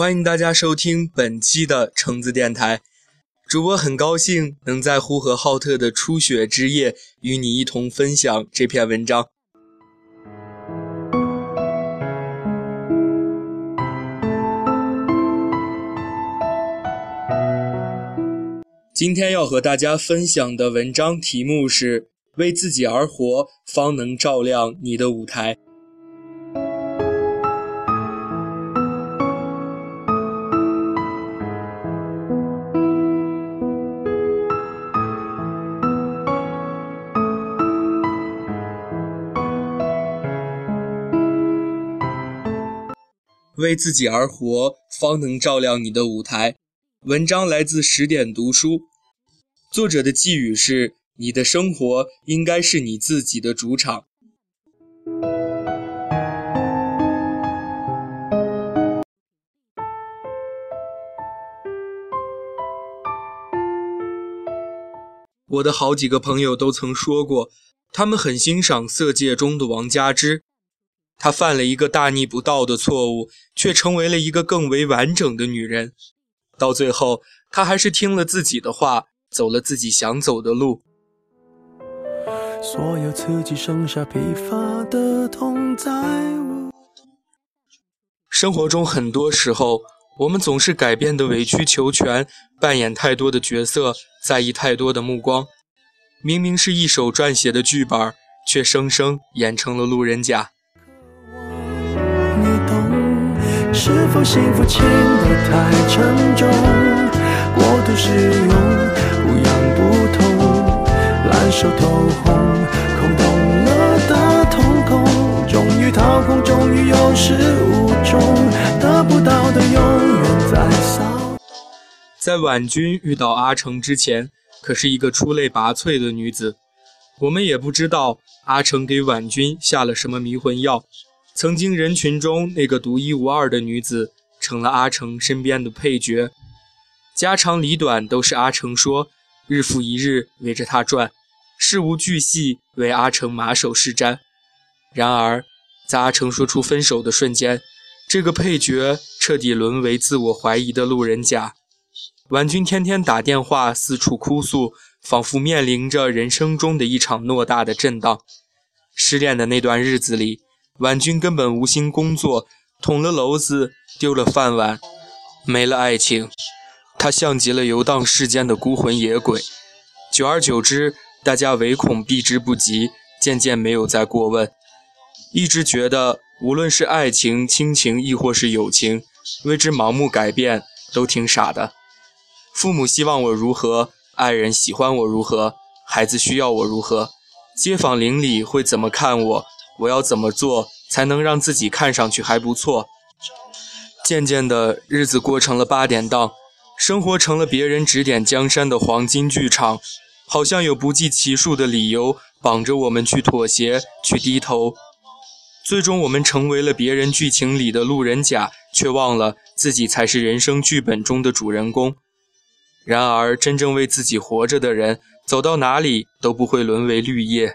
欢迎大家收听本期的橙子电台。主播很高兴能在呼和浩特的初雪之夜与你一同分享这篇文章。今天要和大家分享的文章题目是“为自己而活，方能照亮你的舞台”。为自己而活，方能照亮你的舞台。文章来自十点读书，作者的寄语是：你的生活应该是你自己的主场。我的好几个朋友都曾说过，他们很欣赏《色戒》中的王佳芝。她犯了一个大逆不道的错误，却成为了一个更为完整的女人。到最后，她还是听了自己的话，走了自己想走的路。所有刺激剩下疲乏的痛在生活中，很多时候，我们总是改变的委曲求全，扮演太多的角色，在意太多的目光。明明是一手撰写的剧本，却生生演成了路人甲。是否幸福轻得太沉重？过度使用，不痒不痛，烂熟透红，空洞了的瞳孔，终于掏空，终于有始无终，得不到的永远在骚动。在婉君遇到阿成之前，可是一个出类拔萃的女子，我们也不知道阿成给婉君下了什么迷魂药。曾经人群中那个独一无二的女子，成了阿成身边的配角，家长里短都是阿成说，日复一日围着他转，事无巨细为阿成马首是瞻。然而，在阿成说出分手的瞬间，这个配角彻底沦为自我怀疑的路人甲。婉君天天打电话四处哭诉，仿佛面临着人生中的一场偌大的震荡。失恋的那段日子里。婉君根本无心工作，捅了娄子，丢了饭碗，没了爱情，她像极了游荡世间的孤魂野鬼。久而久之，大家唯恐避之不及，渐渐没有再过问。一直觉得，无论是爱情、亲情，亦或是友情，为之盲目改变，都挺傻的。父母希望我如何，爱人喜欢我如何，孩子需要我如何，街坊邻里会怎么看我？我要怎么做才能让自己看上去还不错？渐渐的，日子过成了八点档，生活成了别人指点江山的黄金剧场，好像有不计其数的理由绑着我们去妥协、去低头。最终，我们成为了别人剧情里的路人甲，却忘了自己才是人生剧本中的主人公。然而，真正为自己活着的人，走到哪里都不会沦为绿叶。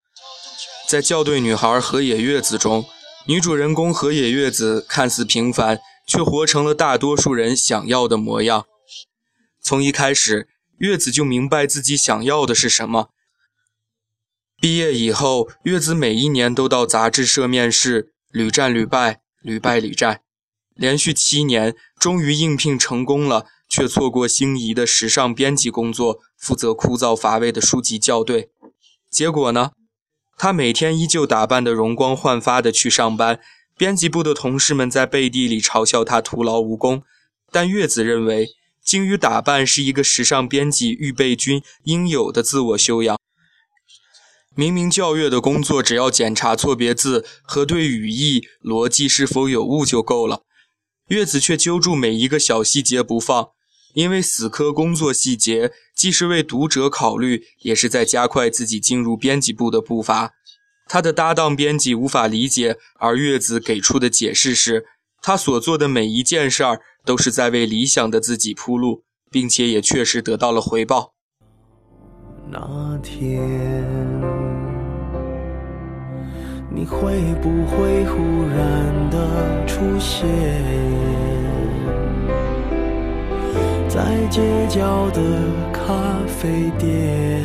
在校对女孩河野月子中。女主人公河野月子看似平凡，却活成了大多数人想要的模样。从一开始，月子就明白自己想要的是什么。毕业以后，月子每一年都到杂志社面试，屡战屡败，屡败屡战，连续七年，终于应聘成功了，却错过心仪的时尚编辑工作，负责枯燥乏味的书籍校对。结果呢？他每天依旧打扮得容光焕发地去上班，编辑部的同事们在背地里嘲笑他徒劳无功。但月子认为，精于打扮是一个时尚编辑预备军应有的自我修养。明明教阅的工作只要检查错别字和对语义逻辑是否有误就够了，月子却揪住每一个小细节不放，因为死磕工作细节，既是为读者考虑，也是在加快自己进入编辑部的步伐。他的搭档编辑无法理解，而月子给出的解释是，他所做的每一件事儿都是在为理想的自己铺路，并且也确实得到了回报。那天。你会不会忽然的出现在街角的咖啡店？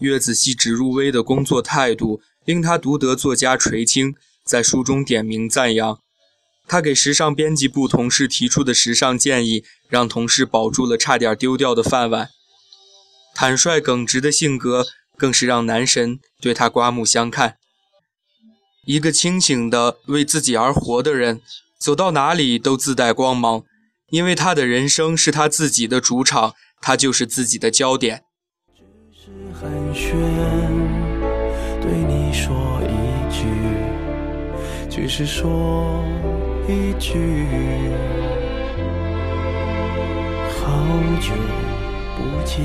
月子细致入微的工作态度令他独得作家垂青在书中点名赞扬。他给时尚编辑部同事提出的时尚建议，让同事保住了差点丢掉的饭碗。坦率耿直的性格。更是让男神对他刮目相看。一个清醒的为自己而活的人，走到哪里都自带光芒，因为他的人生是他自己的主场，他就是自己的焦点。只是寒暄，对你说一句，只是说一句，好久不见。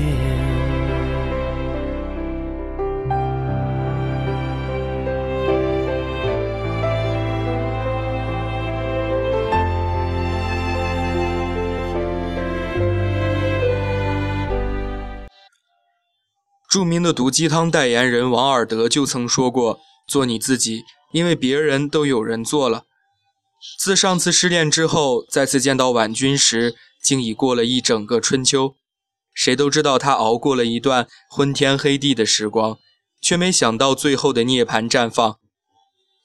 著名的毒鸡汤代言人王尔德就曾说过：“做你自己，因为别人都有人做了。”自上次失恋之后，再次见到婉君时，竟已过了一整个春秋。谁都知道他熬过了一段昏天黑地的时光，却没想到最后的涅槃绽放。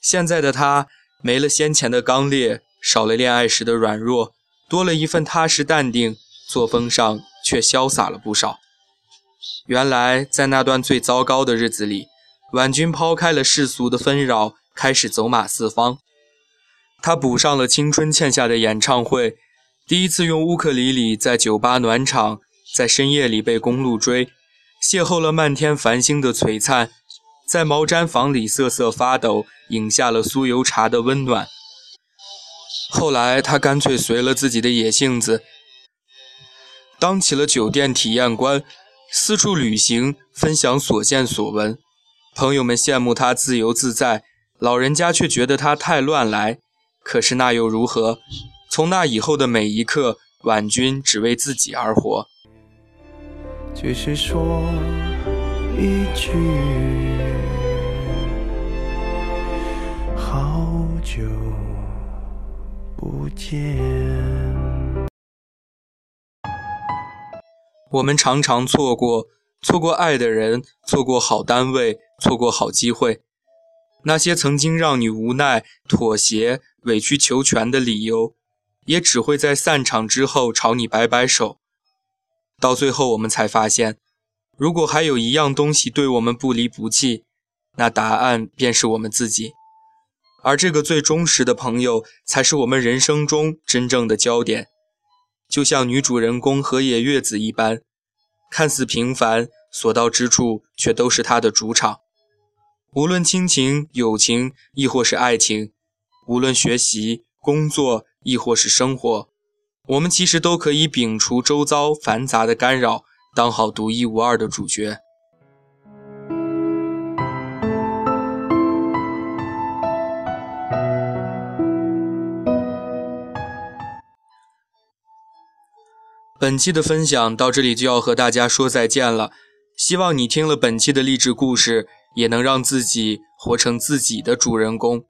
现在的他，没了先前的刚烈，少了恋爱时的软弱，多了一份踏实淡定，作风上却潇洒了不少。原来，在那段最糟糕的日子里，婉君抛开了世俗的纷扰，开始走马四方。她补上了青春欠下的演唱会，第一次用乌克里里在酒吧暖场，在深夜里被公路追，邂逅了漫天繁星的璀璨，在毛毡房里瑟瑟发抖，饮下了酥油茶的温暖。后来，她干脆随了自己的野性子，当起了酒店体验官。四处旅行，分享所见所闻，朋友们羡慕他自由自在，老人家却觉得他太乱来。可是那又如何？从那以后的每一刻，婉君只为自己而活。只是说一句，好久不见。我们常常错过，错过爱的人，错过好单位，错过好机会。那些曾经让你无奈、妥协、委曲求全的理由，也只会在散场之后朝你摆摆手。到最后，我们才发现，如果还有一样东西对我们不离不弃，那答案便是我们自己。而这个最忠实的朋友，才是我们人生中真正的焦点。就像女主人公河野月子一般，看似平凡，所到之处却都是他的主场。无论亲情、友情，亦或是爱情；无论学习、工作，亦或是生活，我们其实都可以摒除周遭繁杂的干扰，当好独一无二的主角。本期的分享到这里就要和大家说再见了，希望你听了本期的励志故事，也能让自己活成自己的主人公。